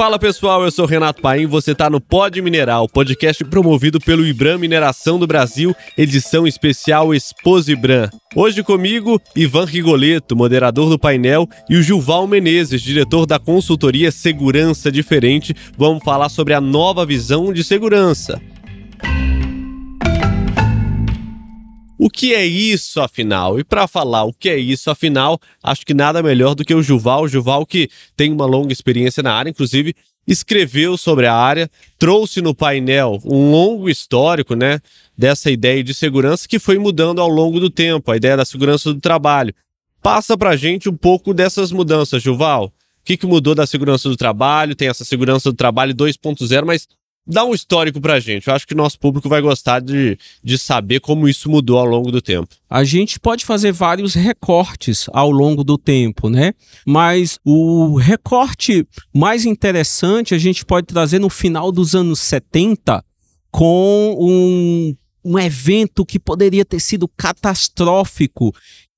Fala pessoal, eu sou Renato Paim, você tá no Pod Mineral, podcast promovido pelo Ibram Mineração do Brasil, edição especial Exposibram. Hoje comigo, Ivan Rigoleto, moderador do painel, e o Gilval Menezes, diretor da consultoria Segurança Diferente. Vamos falar sobre a nova visão de segurança. O que é isso, afinal? E para falar o que é isso, afinal, acho que nada melhor do que o Juval. O Juval, que tem uma longa experiência na área, inclusive escreveu sobre a área, trouxe no painel um longo histórico, né, dessa ideia de segurança que foi mudando ao longo do tempo, a ideia da segurança do trabalho. Passa para gente um pouco dessas mudanças, Juval. O que, que mudou da segurança do trabalho? Tem essa segurança do trabalho 2.0, mas dá um histórico pra gente. Eu acho que nosso público vai gostar de, de saber como isso mudou ao longo do tempo. A gente pode fazer vários recortes ao longo do tempo, né? Mas o recorte mais interessante a gente pode trazer no final dos anos 70 com um, um evento que poderia ter sido catastrófico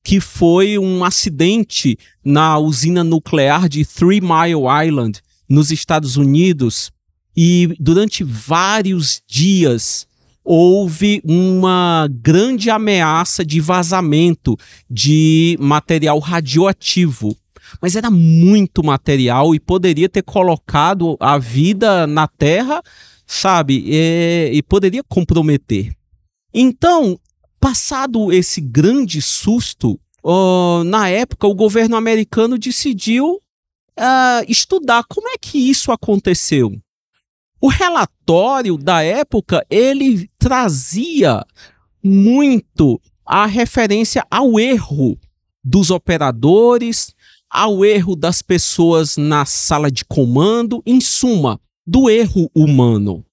que foi um acidente na usina nuclear de Three Mile Island, nos Estados Unidos, e durante vários dias houve uma grande ameaça de vazamento de material radioativo. Mas era muito material e poderia ter colocado a vida na Terra, sabe? E, e poderia comprometer. Então, passado esse grande susto, uh, na época o governo americano decidiu uh, estudar como é que isso aconteceu. O relatório da época, ele trazia muito a referência ao erro dos operadores, ao erro das pessoas na sala de comando, em suma, do erro humano.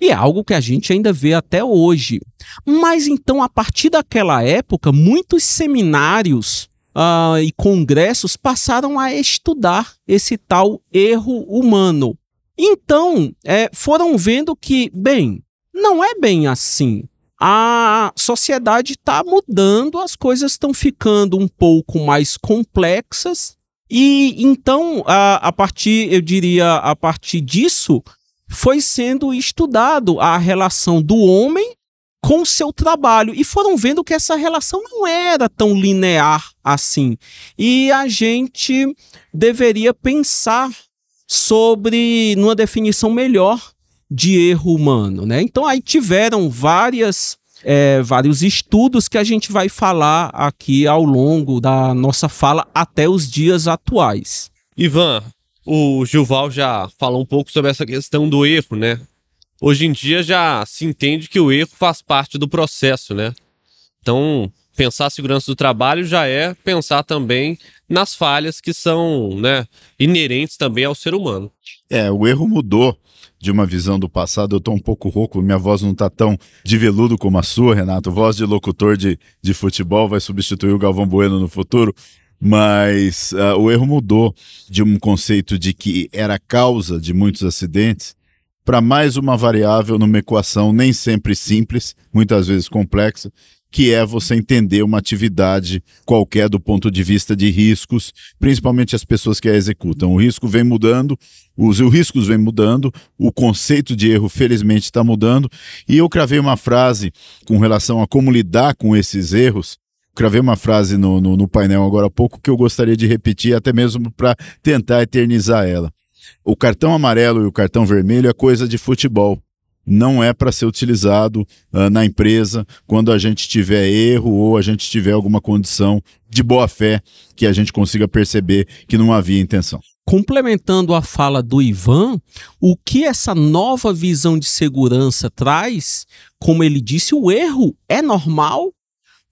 E é algo que a gente ainda vê até hoje. Mas então, a partir daquela época, muitos seminários uh, e congressos passaram a estudar esse tal erro humano. Então, é, foram vendo que, bem, não é bem assim. A sociedade está mudando, as coisas estão ficando um pouco mais complexas. E então, a, a partir, eu diria, a partir disso, foi sendo estudado a relação do homem com seu trabalho e foram vendo que essa relação não era tão linear assim. E a gente deveria pensar sobre numa definição melhor de erro humano, né? Então aí tiveram várias é, vários estudos que a gente vai falar aqui ao longo da nossa fala até os dias atuais. Ivan, o Gilval já falou um pouco sobre essa questão do erro, né? Hoje em dia já se entende que o erro faz parte do processo, né? Então, pensar a segurança do trabalho já é pensar também nas falhas que são né, inerentes também ao ser humano. É, o erro mudou de uma visão do passado. Eu estou um pouco rouco, minha voz não está tão de veludo como a sua, Renato. Voz de locutor de, de futebol vai substituir o Galvão Bueno no futuro. Mas uh, o erro mudou de um conceito de que era causa de muitos acidentes para mais uma variável numa equação nem sempre simples, muitas vezes complexa, que é você entender uma atividade qualquer do ponto de vista de riscos, principalmente as pessoas que a executam. O risco vem mudando, os, os riscos vêm mudando, o conceito de erro, felizmente, está mudando. E eu cravei uma frase com relação a como lidar com esses erros. Cravei uma frase no, no, no painel agora há pouco que eu gostaria de repetir, até mesmo para tentar eternizar ela. O cartão amarelo e o cartão vermelho é coisa de futebol não é para ser utilizado uh, na empresa quando a gente tiver erro ou a gente tiver alguma condição de boa fé que a gente consiga perceber que não havia intenção. Complementando a fala do Ivan, o que essa nova visão de segurança traz, como ele disse, o erro é normal,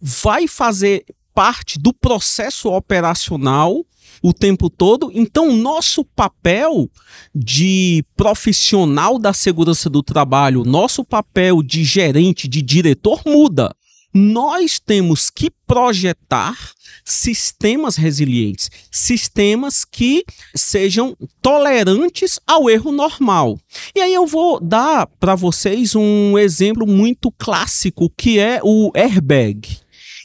vai fazer parte do processo operacional o tempo todo. Então, nosso papel de profissional da segurança do trabalho, nosso papel de gerente, de diretor muda. Nós temos que projetar sistemas resilientes, sistemas que sejam tolerantes ao erro normal. E aí eu vou dar para vocês um exemplo muito clássico que é o airbag.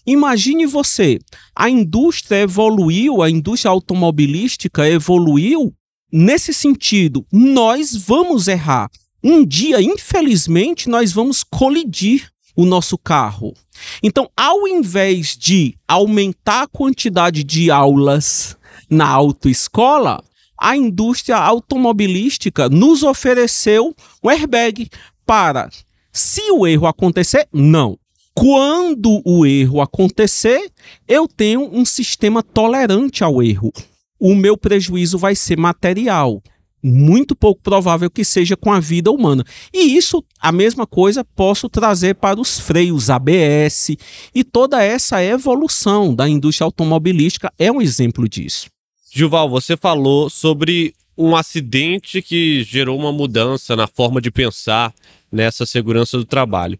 Imagine você, a indústria evoluiu, a indústria automobilística evoluiu nesse sentido, nós vamos errar. Um dia, infelizmente, nós vamos colidir o nosso carro. Então, ao invés de aumentar a quantidade de aulas na autoescola, a indústria automobilística nos ofereceu um airbag para, se o erro acontecer, não. Quando o erro acontecer, eu tenho um sistema tolerante ao erro. O meu prejuízo vai ser material muito pouco provável que seja com a vida humana. E isso, a mesma coisa, posso trazer para os freios ABS e toda essa evolução da indústria automobilística é um exemplo disso. Gilval, você falou sobre um acidente que gerou uma mudança na forma de pensar nessa segurança do trabalho.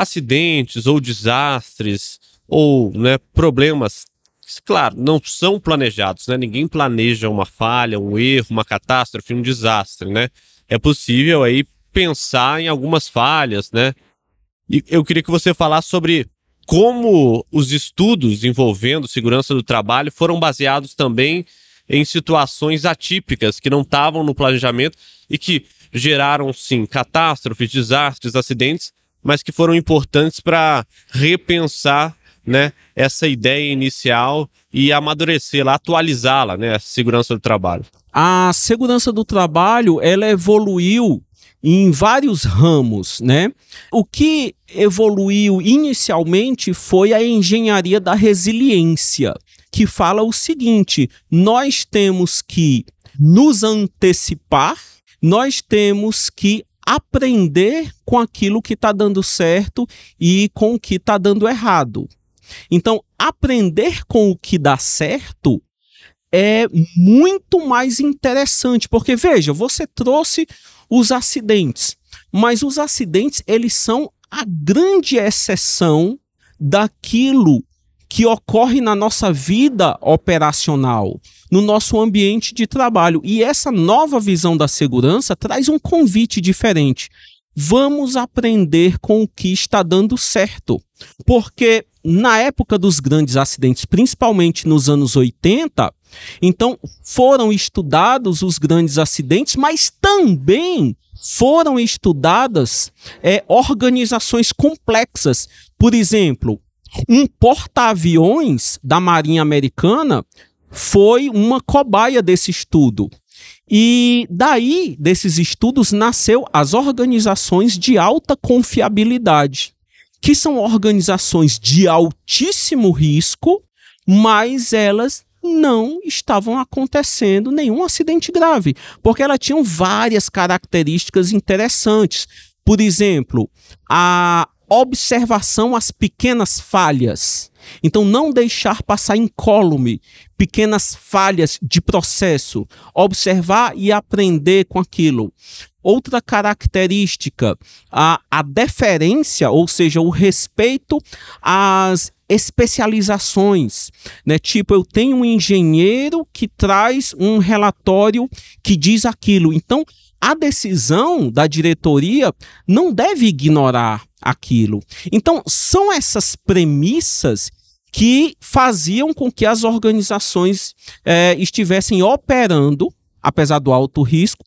Acidentes ou desastres ou né, problemas claro, não são planejados, né? Ninguém planeja uma falha, um erro, uma catástrofe, um desastre, né? É possível aí pensar em algumas falhas, né? E eu queria que você falasse sobre como os estudos envolvendo segurança do trabalho foram baseados também em situações atípicas que não estavam no planejamento e que geraram, sim, catástrofes, desastres, acidentes, mas que foram importantes para repensar né, essa ideia inicial e amadurecê-la, atualizá-la, né, a segurança do trabalho? A segurança do trabalho, ela evoluiu em vários ramos, né? O que evoluiu inicialmente foi a engenharia da resiliência, que fala o seguinte: nós temos que nos antecipar, nós temos que aprender com aquilo que está dando certo e com o que está dando errado. Então, aprender com o que dá certo é muito mais interessante, porque veja, você trouxe os acidentes, mas os acidentes eles são a grande exceção daquilo que ocorre na nossa vida operacional, no nosso ambiente de trabalho. E essa nova visão da segurança traz um convite diferente. Vamos aprender com o que está dando certo. Porque na época dos grandes acidentes, principalmente nos anos 80, então foram estudados os grandes acidentes, mas também foram estudadas é, organizações complexas. Por exemplo, um porta-aviões da Marinha Americana foi uma cobaia desse estudo. E daí, desses estudos, nasceu as organizações de alta confiabilidade que são organizações de altíssimo risco, mas elas não estavam acontecendo nenhum acidente grave, porque elas tinham várias características interessantes. Por exemplo, a observação às pequenas falhas. Então, não deixar passar incólume pequenas falhas de processo, observar e aprender com aquilo. Outra característica, a, a deferência, ou seja, o respeito às especializações, né? Tipo, eu tenho um engenheiro que traz um relatório que diz aquilo. Então, a decisão da diretoria não deve ignorar aquilo. Então, são essas premissas que faziam com que as organizações é, estivessem operando, apesar do alto risco,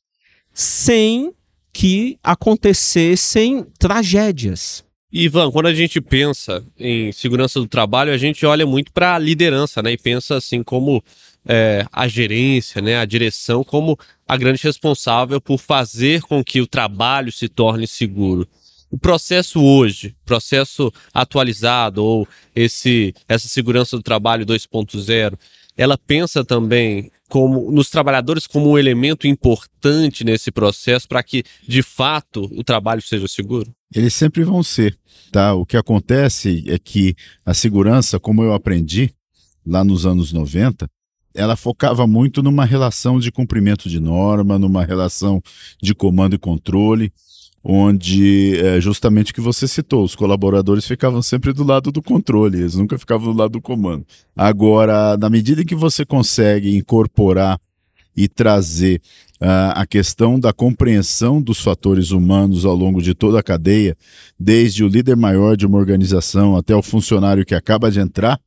sem que acontecessem tragédias. Ivan, quando a gente pensa em segurança do trabalho, a gente olha muito para a liderança, né? E pensa assim como é, a gerência, né? A direção como a grande responsável por fazer com que o trabalho se torne seguro. O processo hoje, processo atualizado ou esse essa segurança do trabalho 2.0, ela pensa também como nos trabalhadores como um elemento importante nesse processo para que de fato o trabalho seja seguro? Eles sempre vão ser, tá? O que acontece é que a segurança, como eu aprendi lá nos anos 90, ela focava muito numa relação de cumprimento de norma, numa relação de comando e controle onde é justamente o que você citou, os colaboradores ficavam sempre do lado do controle, eles nunca ficavam do lado do comando. Agora, na medida em que você consegue incorporar e trazer uh, a questão da compreensão dos fatores humanos ao longo de toda a cadeia, desde o líder maior de uma organização até o funcionário que acaba de entrar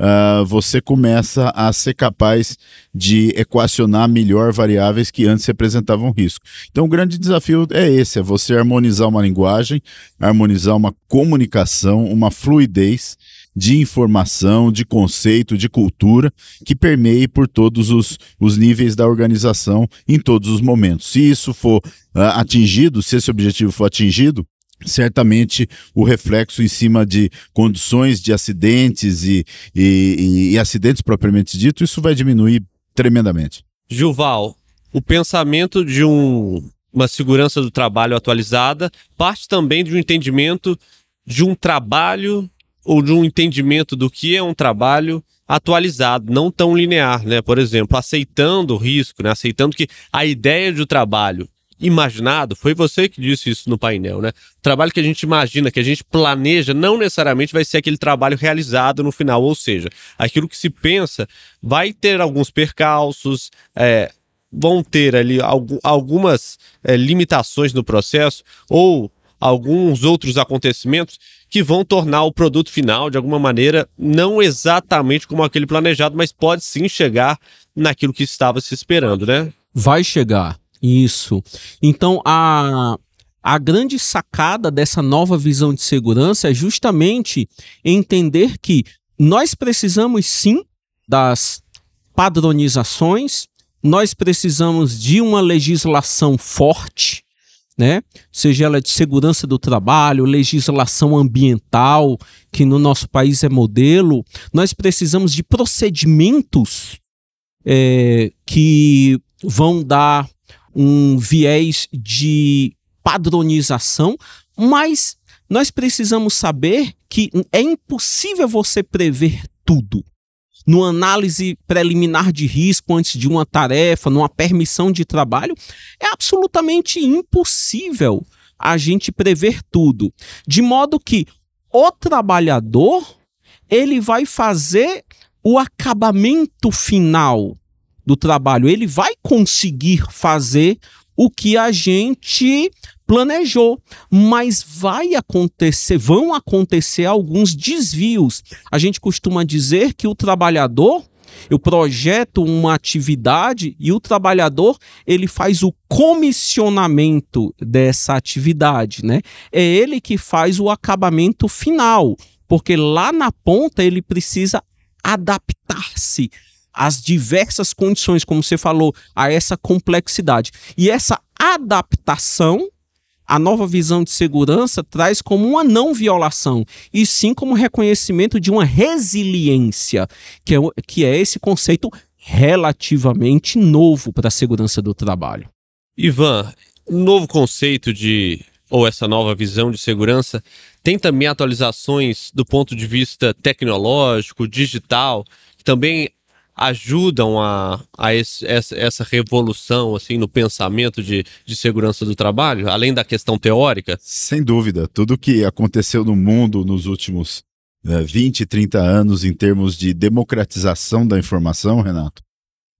uh, você começa a ser capaz de equacionar melhor variáveis que antes representavam risco. Então, o grande desafio é esse: é você harmonizar uma linguagem, harmonizar uma comunicação, uma fluidez de informação, de conceito, de cultura, que permeie por todos os, os níveis da organização em todos os momentos. Se isso for uh, atingido, se esse objetivo for atingido, certamente o reflexo em cima de condições de acidentes e, e, e, acidentes propriamente dito, isso vai diminuir tremendamente. Gilval, o pensamento de um, uma segurança do trabalho atualizada parte também de um entendimento de um trabalho ou de um entendimento do que é um trabalho atualizado, não tão linear, né? Por exemplo, aceitando o risco, né? aceitando que a ideia de um trabalho imaginado, foi você que disse isso no painel, né? O trabalho que a gente imagina, que a gente planeja, não necessariamente vai ser aquele trabalho realizado no final, ou seja, aquilo que se pensa vai ter alguns percalços, é, vão ter ali algumas é, limitações no processo ou alguns outros acontecimentos que vão tornar o produto final, de alguma maneira, não exatamente como aquele planejado, mas pode sim chegar naquilo que estava se esperando, né? Vai chegar. Isso. Então, a, a grande sacada dessa nova visão de segurança é justamente entender que nós precisamos sim das padronizações, nós precisamos de uma legislação forte, né? Seja ela de segurança do trabalho, legislação ambiental, que no nosso país é modelo, nós precisamos de procedimentos é, que vão dar um viés de padronização, mas nós precisamos saber que é impossível você prever tudo. Numa análise preliminar de risco antes de uma tarefa, numa permissão de trabalho, é absolutamente impossível a gente prever tudo. De modo que o trabalhador ele vai fazer o acabamento final do trabalho, ele vai conseguir fazer o que a gente planejou, mas vai acontecer, vão acontecer alguns desvios. A gente costuma dizer que o trabalhador eu projeto uma atividade e o trabalhador ele faz o comissionamento dessa atividade, né? É ele que faz o acabamento final, porque lá na ponta ele precisa adaptar-se as diversas condições, como você falou, a essa complexidade. E essa adaptação, a nova visão de segurança traz como uma não violação, e sim como reconhecimento de uma resiliência, que é, que é esse conceito relativamente novo para a segurança do trabalho. Ivan, novo conceito de ou essa nova visão de segurança tem também atualizações do ponto de vista tecnológico, digital, que também ajudam a, a esse, essa, essa, revolução assim no pensamento de, de segurança do trabalho, além da questão teórica? Sem dúvida. Tudo que aconteceu no mundo nos últimos né, 20, 30 anos em termos de democratização da informação, Renato,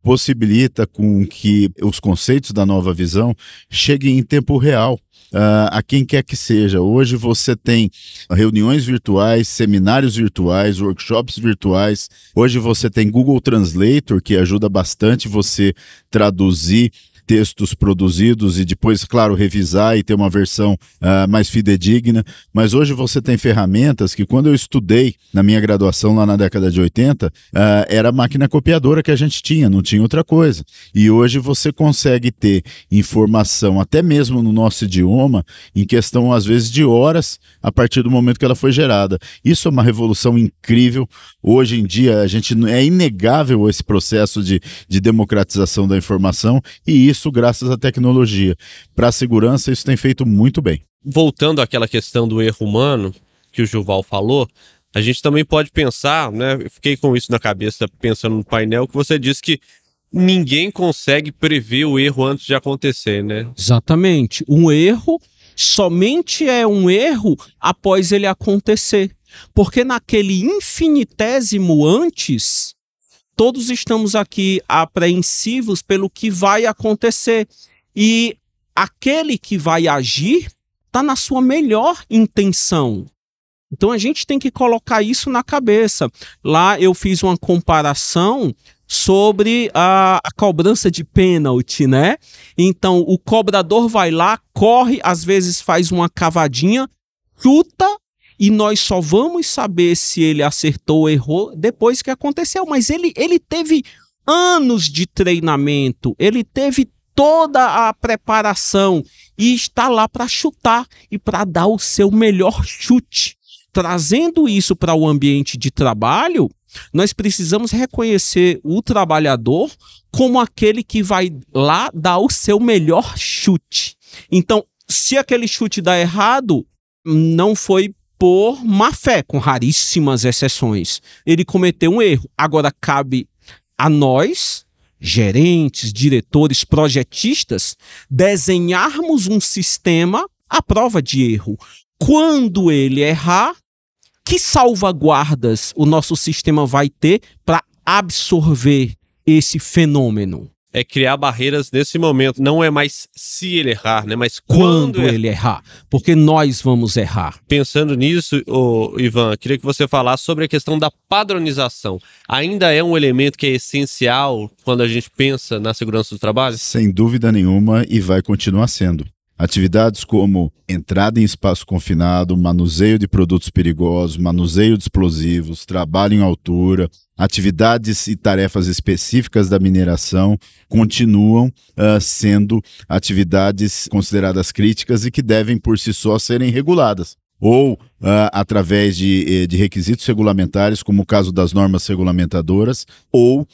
possibilita com que os conceitos da nova visão cheguem em tempo real uh, a quem quer que seja. Hoje você tem reuniões virtuais, seminários virtuais, workshops virtuais. Hoje você tem Google Translator, que ajuda bastante você traduzir textos produzidos e depois, claro, revisar e ter uma versão uh, mais fidedigna. Mas hoje você tem ferramentas que, quando eu estudei na minha graduação lá na década de 80, uh, ah, era a máquina copiadora que a gente tinha, não tinha outra coisa. E hoje você consegue ter informação, até mesmo no nosso idioma, em questão, às vezes, de horas a partir do momento que ela foi gerada. Isso é uma revolução incrível. Hoje em dia, a gente é inegável esse processo de, de democratização da informação e isso isso graças à tecnologia. Para a segurança, isso tem feito muito bem. Voltando àquela questão do erro humano que o Juval falou, a gente também pode pensar, né? Eu fiquei com isso na cabeça pensando no painel que você disse que ninguém consegue prever o erro antes de acontecer, né? Exatamente. Um erro somente é um erro após ele acontecer. Porque naquele infinitésimo antes, todos estamos aqui apreensivos pelo que vai acontecer. E aquele que vai agir está na sua melhor intenção. Então a gente tem que colocar isso na cabeça. Lá eu fiz uma comparação sobre a, a, cobrança de pênalti, né? Então o cobrador vai lá, corre, às vezes faz uma cavadinha, chuta e nós só vamos saber se ele acertou ou errou depois que aconteceu. Mas ele, ele teve anos de treinamento, ele teve toda a preparação e está lá para chutar e para dar o seu melhor chute. Trazendo isso para o ambiente de trabalho, nós precisamos reconhecer o trabalhador como aquele que vai lá dar o seu melhor chute. Então, se aquele chute dá errado, não foi por má fé, com raríssimas exceções. Ele cometeu um erro. Agora cabe a nós, gerentes, diretores, projetistas, desenharmos um sistema à prova de erro. Quando ele errar, que salvaguardas o nosso sistema vai ter para absorver esse fenômeno? É criar barreiras nesse momento. Não é mais se ele errar, né? Mas quando, quando ele errar. Porque nós vamos errar. Pensando nisso, oh, Ivan, queria que você falasse sobre a questão da padronização. Ainda é um elemento que é essencial quando a gente pensa na segurança do trabalho? Sem dúvida nenhuma e vai continuar sendo. Atividades como entrada em espaço confinado, manuseio de produtos perigosos, manuseio de explosivos, trabalho em altura, atividades e tarefas específicas da mineração continuam uh, sendo atividades consideradas críticas e que devem por si só serem reguladas. Ou uh, através de, eh, de, requisitos regulamentares, como o caso das normas regulamentadoras, ou uh,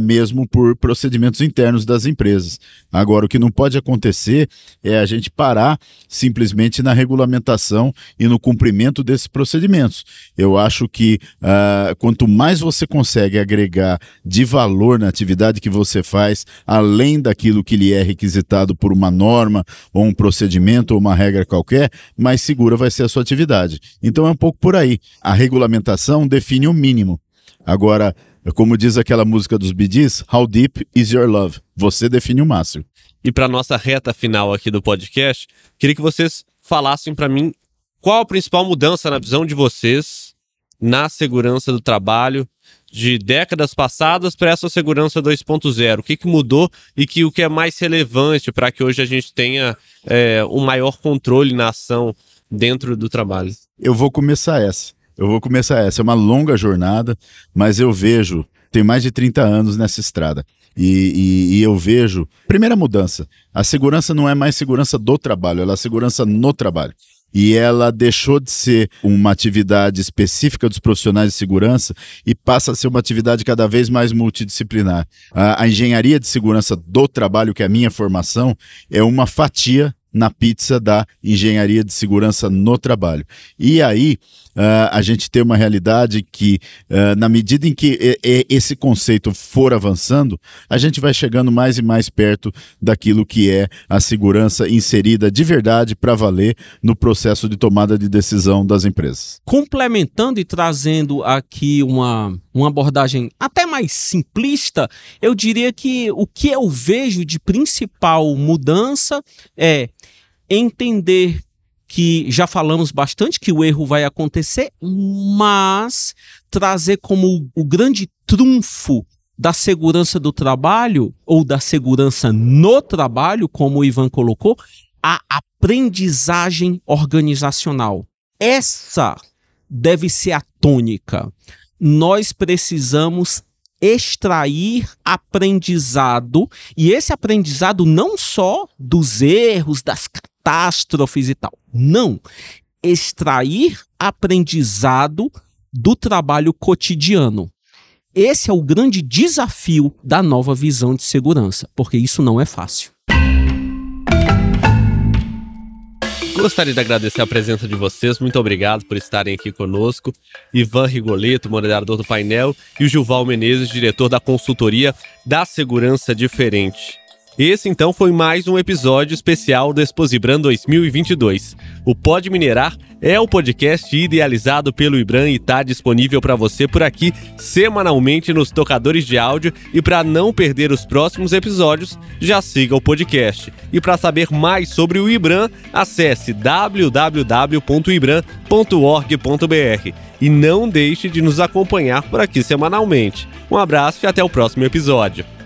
mesmo por procedimentos internos das empresas. Agora, o que não pode acontecer é a gente parar simplesmente na regulamentação e no cumprimento desses procedimentos. Eu acho que uh, quanto mais você consegue agregar de valor na atividade que você faz, além daquilo que lhe é requisitado por uma norma, ou um procedimento, ou uma regra qualquer, mais segura vai ser a sua atividade. Então é um pouco por aí. A regulamentação define o mínimo. Agora, como diz aquela música dos Bidis, How Deep is Your Love? Você define o máximo. E para nossa reta final aqui do podcast, queria que vocês falassem para mim qual a principal mudança na visão de vocês na segurança do trabalho de décadas passadas para essa segurança 2.0? O que, que mudou e que o que é mais relevante para que hoje a gente tenha é, um maior controle na ação dentro do trabalho? Eu vou começar essa. Eu vou começar essa. É uma longa jornada, mas eu vejo, tem mais de 30 anos nessa estrada. E, e, e, eu vejo. Primeira mudança: a segurança não é mais segurança do trabalho, ela é segurança no trabalho. E ela deixou de ser uma atividade específica dos profissionais de segurança e passa a ser uma atividade cada vez mais multidisciplinar. A, a engenharia de segurança do trabalho, que é a minha formação, é uma fatia na pizza da engenharia de segurança no trabalho. E aí uh, a gente tem uma realidade que, uh, na medida em que esse conceito for avançando, a gente vai chegando mais e mais perto daquilo que é a segurança inserida de verdade para valer no processo de tomada de decisão das empresas. Complementando e trazendo aqui uma, uma abordagem até mais simplista, eu diria que o que eu vejo de principal mudança é entender que já falamos bastante que o erro vai acontecer, mas trazer como o grande trunfo da segurança do trabalho ou da segurança no trabalho, como o Ivan colocou, a aprendizagem organizacional. Essa deve ser a tônica. Nós precisamos extrair aprendizado e esse aprendizado não só dos erros, das catástrofes e tal. Não. Extrair aprendizado do trabalho cotidiano. Esse é o grande desafio da nova visão de segurança, porque isso não é fácil. Gostaria de agradecer a presença de vocês, muito obrigado por estarem aqui conosco. Ivan Rigoleto, moderador do painel, e o Gilval Menezes, diretor da consultoria da Segurança Diferente. Esse então foi mais um episódio especial do Exposibran 2022. O Pode Minerar é o podcast idealizado pelo Ibram e está disponível para você por aqui semanalmente nos tocadores de áudio e para não perder os próximos episódios, já siga o podcast. E para saber mais sobre o Ibram, acesse www.ibram.org.br e não deixe de nos acompanhar por aqui semanalmente. Um abraço e até o próximo episódio.